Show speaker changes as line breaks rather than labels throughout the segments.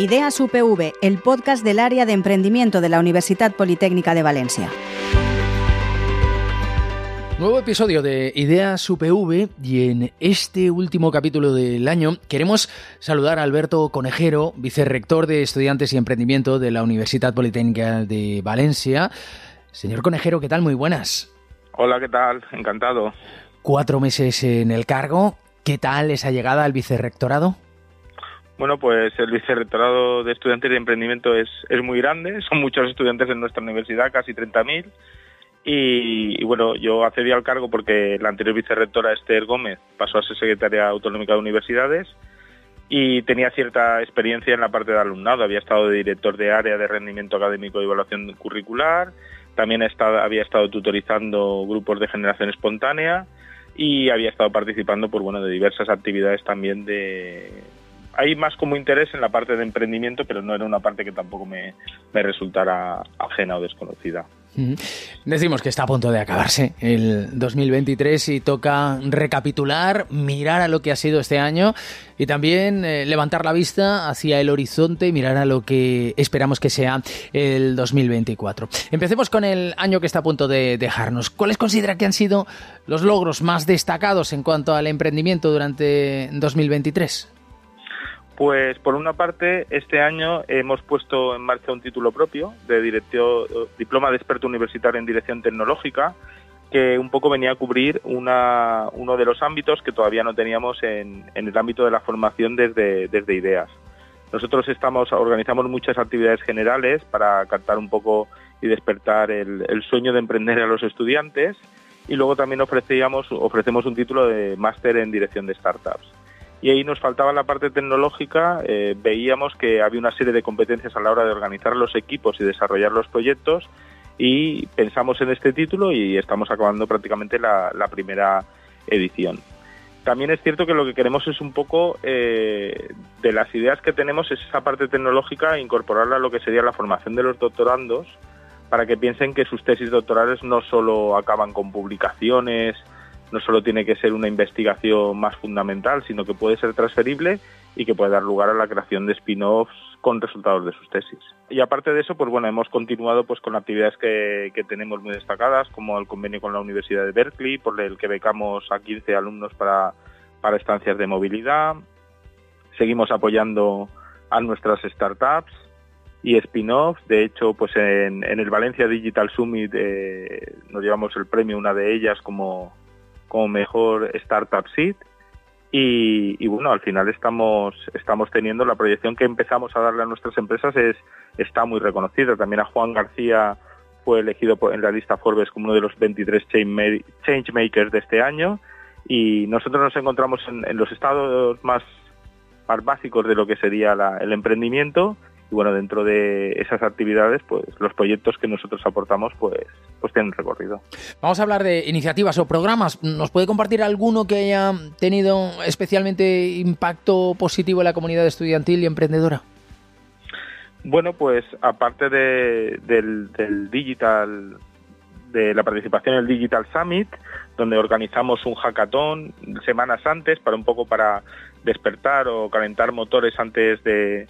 Ideas UPV, el podcast del área de emprendimiento de la Universidad Politécnica de Valencia.
Nuevo episodio de Ideas UPV y en este último capítulo del año queremos saludar a Alberto Conejero, vicerrector de Estudiantes y Emprendimiento de la Universidad Politécnica de Valencia. Señor Conejero, ¿qué tal? Muy buenas.
Hola, ¿qué tal? Encantado.
Cuatro meses en el cargo. ¿Qué tal esa llegada al vicerrectorado?
Bueno, pues el vicerrectorado de estudiantes de emprendimiento es, es muy grande, son muchos estudiantes en nuestra universidad, casi 30.000. Y, bueno, yo accedí al cargo porque la anterior vicerrectora Esther Gómez pasó a ser secretaria autonómica de universidades y tenía cierta experiencia en la parte de alumnado. Había estado de director de área de rendimiento académico y evaluación curricular, también estado, había estado tutorizando grupos de generación espontánea y había estado participando por bueno de diversas actividades también de hay más como interés en la parte de emprendimiento, pero no era una parte que tampoco me, resultara ajena o desconocida.
Decimos que está a punto de acabarse el 2023 y toca recapitular, mirar a lo que ha sido este año y también eh, levantar la vista hacia el horizonte y mirar a lo que esperamos que sea el 2024. Empecemos con el año que está a punto de dejarnos. ¿Cuáles considera que han sido los logros más destacados en cuanto al emprendimiento durante 2023?
Pues por una parte, este año hemos puesto en marcha un título propio de diploma de experto universitario en dirección tecnológica, que un poco venía a cubrir una, uno de los ámbitos que todavía no teníamos en, en, el ámbito de la formación desde, desde ideas. Nosotros estamos organizamos muchas actividades generales para captar un poco y despertar el, el sueño de emprender a los estudiantes y luego también ofrecíamos, ofrecemos un título de máster en dirección de startups y ahí nos faltaba la parte tecnológica, eh, veíamos que había una serie de competencias a la hora de organizar los equipos y desarrollar los proyectos y pensamos en este título y estamos acabando prácticamente la, primera edición. También es cierto que lo que queremos es un poco eh, de las ideas que tenemos es esa parte tecnológica incorporarla a lo que sería la formación de los doctorandos para que piensen que sus tesis doctorales no solo acaban con publicaciones, no solo tiene que ser una investigación más fundamental, sino que puede ser transferible y que puede dar lugar a la creación de spin-offs con resultados de sus tesis. Y aparte de eso, pues bueno, hemos continuado pues con actividades que, que, tenemos muy destacadas, como el convenio con la Universidad de Berkeley, por el que becamos a 15 alumnos para, para estancias de movilidad. Seguimos apoyando a nuestras startups y spin-offs. De hecho, pues en, el Valencia Digital Summit eh, nos llevamos el premio, una de ellas, como, como mejor startup seed. Y, bueno al final estamos estamos teniendo la proyección que empezamos a darle a nuestras empresas es está muy reconocida. También a Juan García fue elegido en la lista Forbes como uno de los 23 change makers de este año. Y nosotros nos encontramos en, en los estados más más básicos de lo que sería la, el emprendimiento y bueno dentro de esas actividades pues los proyectos que nosotros aportamos pues pues tienen recorrido.
Vamos a hablar de iniciativas o programas. Nos puede compartir alguno que haya tenido especialmente impacto positivo en la comunidad estudiantil y emprendedora
bueno pues aparte de, del, del digital de la participación en el Digital Summit, donde organizamos un hackathon semanas antes para un poco para despertar o calentar motores antes de,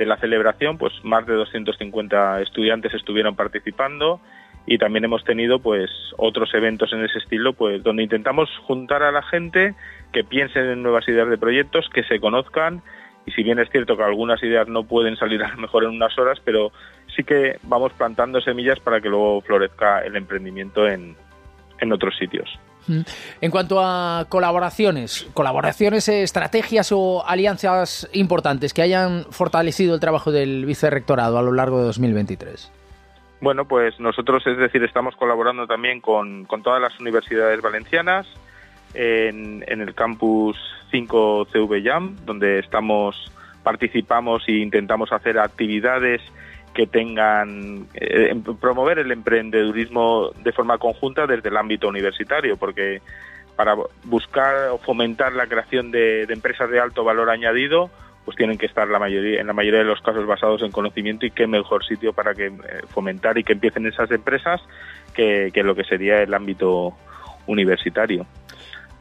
de la celebración, pues más de 250 estudiantes estuvieron participando y también hemos tenido pues otros eventos en ese estilo, pues donde intentamos juntar a la gente que piensen en nuevas ideas de proyectos, que se conozcan y si bien es cierto que algunas ideas no pueden salir a lo mejor en unas horas, pero sí que vamos plantando semillas para que luego florezca el emprendimiento en, en otros sitios.
En cuanto a colaboraciones, colaboraciones, estrategias o alianzas importantes que hayan fortalecido el trabajo del vicerrectorado a lo largo de 2023.
Bueno, pues nosotros, es decir, estamos colaborando también con, todas las universidades valencianas en, en el campus 5 CV Jam, donde estamos participamos e intentamos hacer actividades que tengan eh, promover el emprendedurismo de forma conjunta desde el ámbito universitario, porque para buscar o fomentar la creación de, de, empresas de alto valor añadido, pues tienen que estar la mayoría, en la mayoría de los casos basados en conocimiento y qué mejor sitio para que eh, fomentar y que empiecen esas empresas que, lo que sería el ámbito universitario.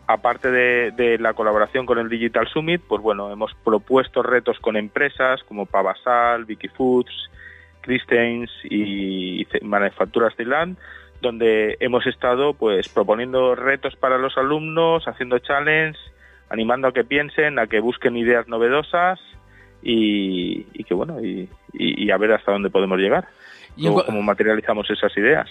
aparte de, la colaboración con el Digital Summit, pues bueno, hemos propuesto retos con empresas como Pavasal, Vicky Foods, Christians y Manufacturas de Land, donde hemos estado pues proponiendo retos para los alumnos, haciendo challenge, animando a que piensen, a que busquen ideas novedosas y, que bueno, y, a ver hasta dónde podemos llegar. ¿Y cómo, materializamos esas ideas.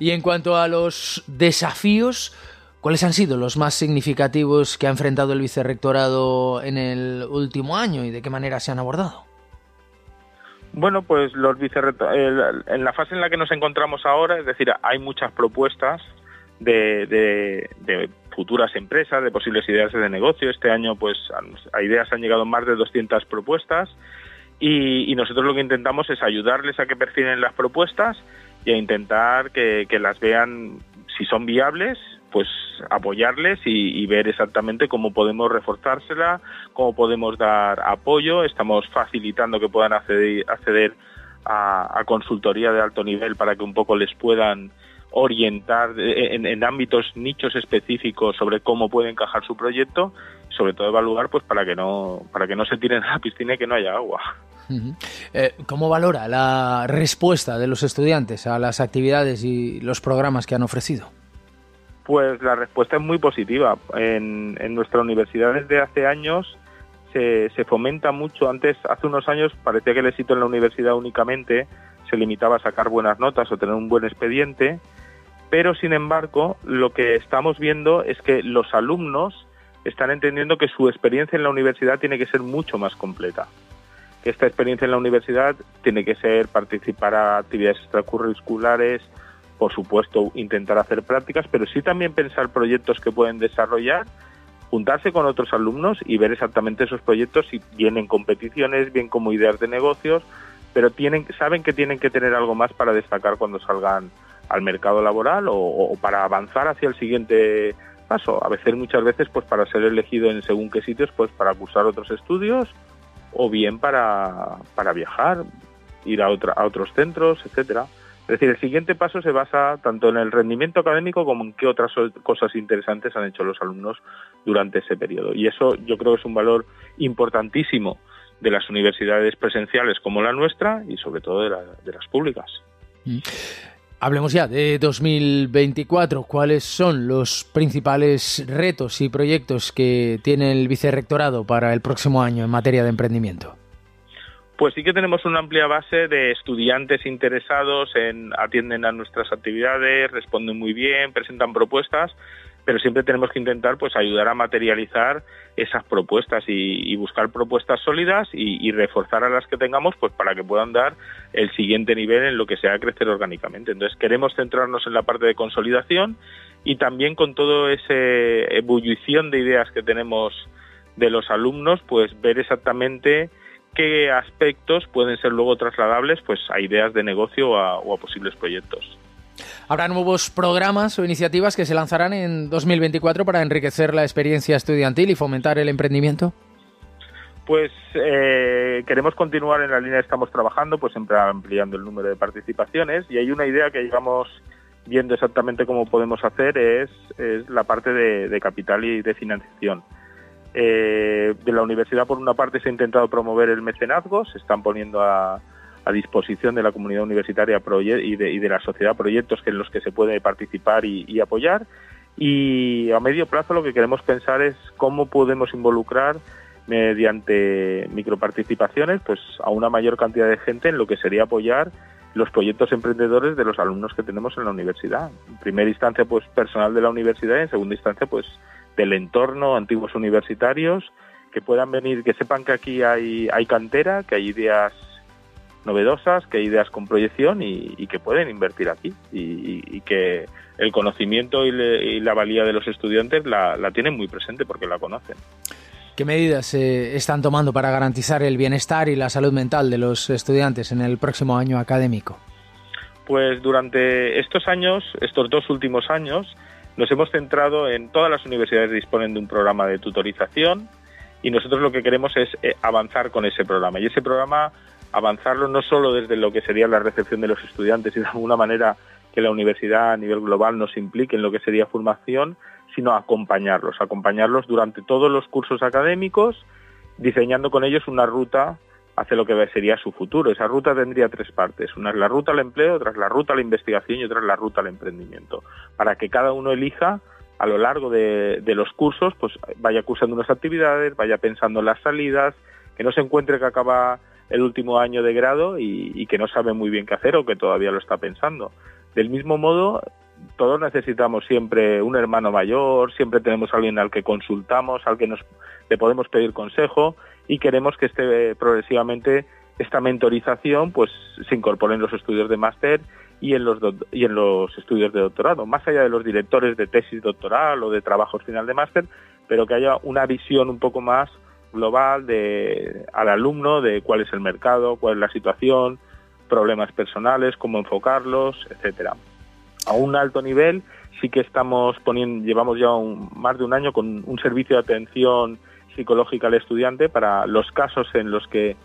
Y en cuanto a los desafíos, ¿cuáles han sido los más significativos que ha enfrentado el vicerrectorado en el último año y de qué manera se han abordado?
Bueno, pues los en la fase en la que nos encontramos ahora, es decir, hay muchas propuestas de, futuras empresas, de posibles ideas de negocio. Este año, pues, a ideas han llegado más de 200 propuestas y, nosotros lo que intentamos es ayudarles a que perfilen las propuestas y a intentar que las vean si son viables pues apoyarles y, ver exactamente cómo podemos reforzársela, cómo podemos dar apoyo. Estamos facilitando que puedan acceder, acceder a, consultoría de alto nivel para que un poco les puedan orientar en, ámbitos nichos específicos sobre cómo puede encajar su proyecto sobre todo evaluar pues para que no para que no se tiren a la piscina y que no haya agua
eh, ¿Cómo valora la respuesta de los estudiantes a las actividades y los programas que han ofrecido?
Pues la respuesta es muy positiva. En, nuestra universidad desde hace años se, fomenta mucho. Antes, hace unos años, parecía que el éxito en la universidad únicamente se limitaba a sacar buenas notas o tener un buen expediente, pero sin embargo lo que estamos viendo es que los alumnos están entendiendo que su experiencia en la universidad tiene que ser mucho más completa. Que esta experiencia en la universidad tiene que ser participar a actividades extracurriculares, por supuesto, intentar hacer prácticas, pero sí también pensar proyectos que pueden desarrollar, juntarse con otros alumnos y ver exactamente esos proyectos, si vienen competiciones, bien como ideas de negocios, pero tienen, saben que tienen que tener algo más para destacar cuando salgan al mercado laboral o, para avanzar hacia el siguiente paso. A veces, muchas veces, pues para ser elegido en según qué sitios, pues para cursar otros estudios o bien para, para viajar, ir a, otra, a otros centros, etcétera. Es decir, el siguiente paso se basa tanto en el rendimiento académico como en qué otras cosas interesantes han hecho los alumnos durante ese periodo. Y eso yo creo que es un valor importantísimo de las universidades presenciales como la nuestra y sobre todo de, las públicas. Mm.
Hablemos ya de 2024. ¿Cuáles son los principales retos y proyectos que tiene el vicerrectorado para el próximo año en materia de emprendimiento?
Pues sí que tenemos una amplia base de estudiantes interesados en atienden a nuestras actividades, responden muy bien, presentan propuestas, pero siempre tenemos que intentar pues ayudar a materializar esas propuestas y, buscar propuestas sólidas y, reforzar a las que tengamos pues para que puedan dar el siguiente nivel en lo que sea crecer orgánicamente. Entonces queremos centrarnos en la parte de consolidación y también con todo ese ebullición de ideas que tenemos de los alumnos, pues ver exactamente qué aspectos pueden ser luego trasladables pues a ideas de negocio o a, posibles proyectos.
Habrá nuevos programas o iniciativas que se lanzarán en 2024 para enriquecer la experiencia estudiantil y fomentar el emprendimiento.
Pues eh, queremos continuar en la línea que estamos trabajando, pues siempre ampliando el número de participaciones y hay una idea que llevamos viendo exactamente cómo podemos hacer es, la parte de capital y de financiación. Eh, de la universidad, por una parte, se ha intentado promover el mecenazgo, se están poniendo a, disposición de la comunidad universitaria y de, y de, la sociedad proyectos en los que se puede participar y, apoyar. Y a medio plazo lo que queremos pensar es cómo podemos involucrar mediante microparticipaciones pues a una mayor cantidad de gente en lo que sería apoyar los proyectos emprendedores de los alumnos que tenemos en la universidad. En primera instancia, pues personal de la universidad y en segunda instancia, pues del entorno, antiguos universitarios, que puedan venir, que sepan que aquí hay, hay cantera, que hay ideas novedosas, que hay ideas con proyección y, que pueden invertir aquí y, que el conocimiento y, la valía de los estudiantes la, tienen muy presente porque la conocen.
¿Qué medidas se están tomando para garantizar el bienestar y la salud mental de los estudiantes en el próximo año académico?
Pues durante estos años, estos dos últimos años, nos hemos centrado en todas las universidades disponen de un programa de tutorización y nosotros lo que queremos es eh, avanzar con ese programa. Y ese programa avanzarlo no solo desde lo que sería la recepción de los estudiantes y de alguna manera que la universidad a nivel global nos implique en lo que sería formación, sino acompañarlos, acompañarlos durante todos los cursos académicos, diseñando con ellos una ruta hacia lo que sería su futuro. Esa ruta tendría tres partes. Una es la ruta al empleo, otra es la ruta a la investigación y otra es la ruta al emprendimiento. Para que cada uno elija a lo largo de, los cursos, pues vaya cursando unas actividades, vaya pensando en las salidas, que no se encuentre que acaba el último año de grado y, que no sabe muy bien qué hacer o que todavía lo está pensando. Del mismo modo, todos necesitamos siempre un hermano mayor, siempre tenemos a alguien al que consultamos, al que nos le podemos pedir consejo y queremos que esté progresivamente esta mentorización pues se incorpore en los estudios de máster y en los y en los estudios de doctorado, más allá de los directores de tesis doctoral o de trabajos final de máster, pero que haya una visión un poco más global de al alumno de cuál es el mercado, cuál es la situación, problemas personales, cómo enfocarlos, etcétera. A un alto nivel sí que estamos poniendo, llevamos ya más de un año con un servicio de atención psicológica al estudiante para los casos en los que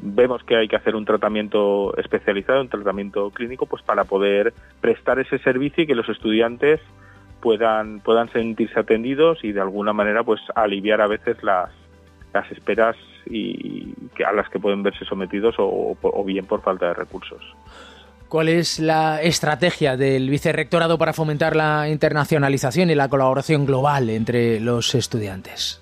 vemos que hay que hacer un tratamiento especializado, un tratamiento clínico, pues para poder prestar ese servicio y que los estudiantes puedan puedan sentirse atendidos y de alguna manera pues aliviar a veces las las esperas y a las que pueden verse sometidos o, o bien por falta de recursos.
¿Cuál es la estrategia del vicerrectorado para fomentar la internacionalización y la colaboración global entre los estudiantes?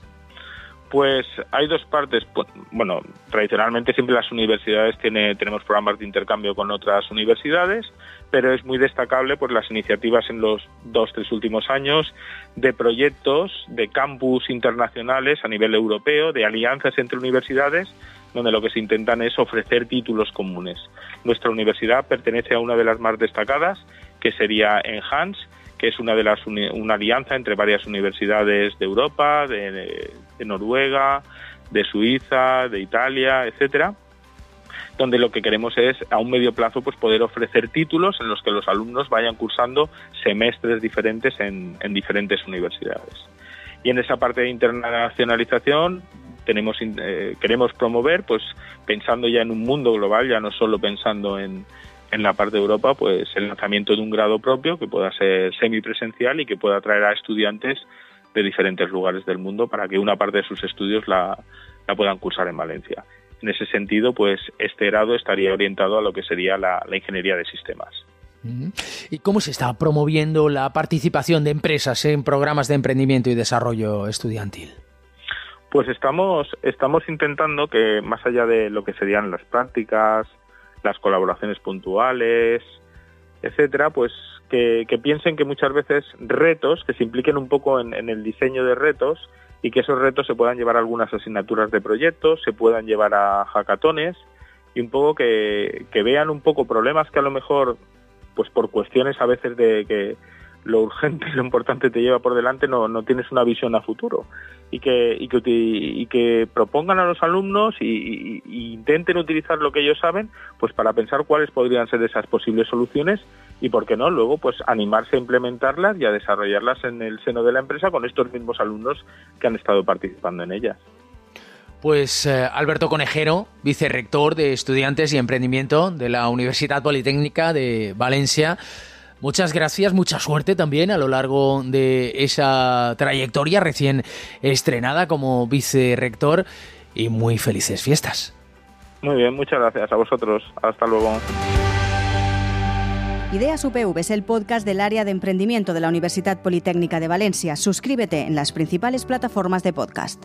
Pues hay dos partes. Bueno, tradicionalmente siempre las universidades tenemos programas de intercambio con otras universidades, pero es muy destacable pues las iniciativas en los dos tres últimos años de proyectos de campus internacionales a nivel europeo, de alianzas entre universidades, donde lo que se intentan es ofrecer títulos comunes. Nuestra universidad pertenece a una de las más destacadas, que sería Enhance, es una de las una alianza entre varias universidades de Europa, de, Noruega, de Suiza, de Italia, etcétera, donde lo que queremos es a un medio plazo pues poder ofrecer títulos en los que los alumnos vayan cursando semestres diferentes en, diferentes universidades. Y en esa parte de internacionalización tenemos eh, queremos promover pues pensando ya en un mundo global, ya no solo pensando en, en la parte de Europa, pues el lanzamiento de un grado propio que pueda ser semipresencial y que pueda atraer a estudiantes de diferentes lugares del mundo para que una parte de sus estudios la, puedan cursar en Valencia. En ese sentido, pues este grado estaría orientado a lo que sería la, ingeniería de sistemas.
¿Y cómo se está promoviendo la participación de empresas en programas de emprendimiento y desarrollo estudiantil?
Pues estamos, estamos intentando que más allá de lo que serían las prácticas, las colaboraciones puntuales, etcétera, pues que, piensen que muchas veces retos, que se impliquen un poco en, el diseño de retos y que esos retos se puedan llevar a algunas asignaturas de proyectos, se puedan llevar a hackatones y un poco que, que vean un poco problemas que a lo mejor, pues por cuestiones a veces de que lo urgente y lo importante te lleva por delante, no, no tienes una visión a futuro. Y que, y que, y que propongan a los alumnos y, intenten utilizar lo que ellos saben pues para pensar cuáles podrían ser esas posibles soluciones y, por qué no, luego pues animarse a implementarlas y a desarrollarlas en el seno de la empresa con estos mismos alumnos que han estado participando en ellas.
Pues eh, Alberto Conejero, vicerrector de Estudiantes y Emprendimiento de la Universidad Politécnica de Valencia. Muchas gracias, mucha suerte también a lo largo de esa trayectoria recién estrenada como vicerrector y muy felices fiestas.
Muy bien, muchas gracias a vosotros. Hasta luego.
Ideas UPV es el podcast del área de emprendimiento de la Universidad Politécnica de Valencia. Suscríbete en las principales plataformas de podcast.